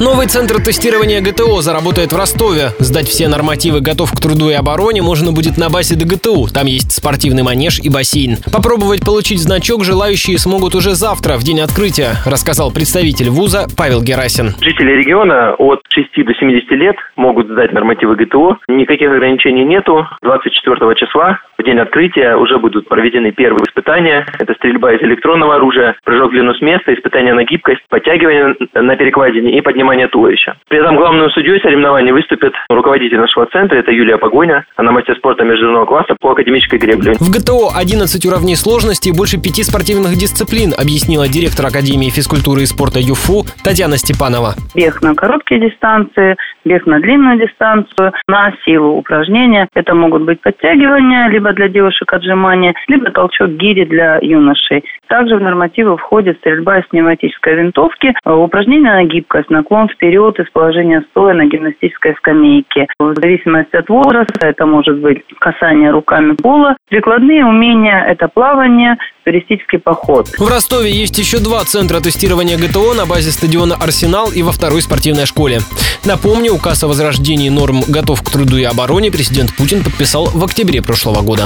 Новый центр тестирования ГТО заработает в Ростове. Сдать все нормативы «Готов к труду и обороне» можно будет на базе ДГТУ. Там есть спортивный манеж и бассейн. Попробовать получить значок желающие смогут уже завтра, в день открытия, рассказал представитель вуза Павел Герасин. Жители региона от 6 до 70 лет могут сдать нормативы ГТО. Никаких ограничений нету. 24 числа, в день открытия, уже будут проведены первые испытания. Это стрельба из электронного оружия, прыжок в длину с места, испытания на гибкость, подтягивание на перекладине и поднимание внимание туловища. При этом главным судьей соревнований выступит руководитель нашего центра, это Юлия Погоня. Она мастер спорта международного класса по академической гребле. В ГТО 11 уровней сложности и больше пяти спортивных дисциплин, объяснила директор Академии физкультуры и спорта ЮФУ Татьяна Степанова. Бег на короткие дистанции, бег на длинную дистанцию, на силу упражнения. Это могут быть подтягивания, либо для девушек отжимания, либо толчок гири для юношей. Также в нормативы входит стрельба из пневматической винтовки, упражнения на гибкость, наклон вперед из положения стоя на гимнастической скамейке. В зависимости от возраста это может быть касание руками пола. Прикладные умения – это плавание, туристический поход. В Ростове есть еще два центра тестирования ГТО на базе стадиона «Арсенал» и во второй спортивной школе. Напомню, указ о возрождении норм «Готов к труду и обороне» президент Путин подписал в октябре прошлого года.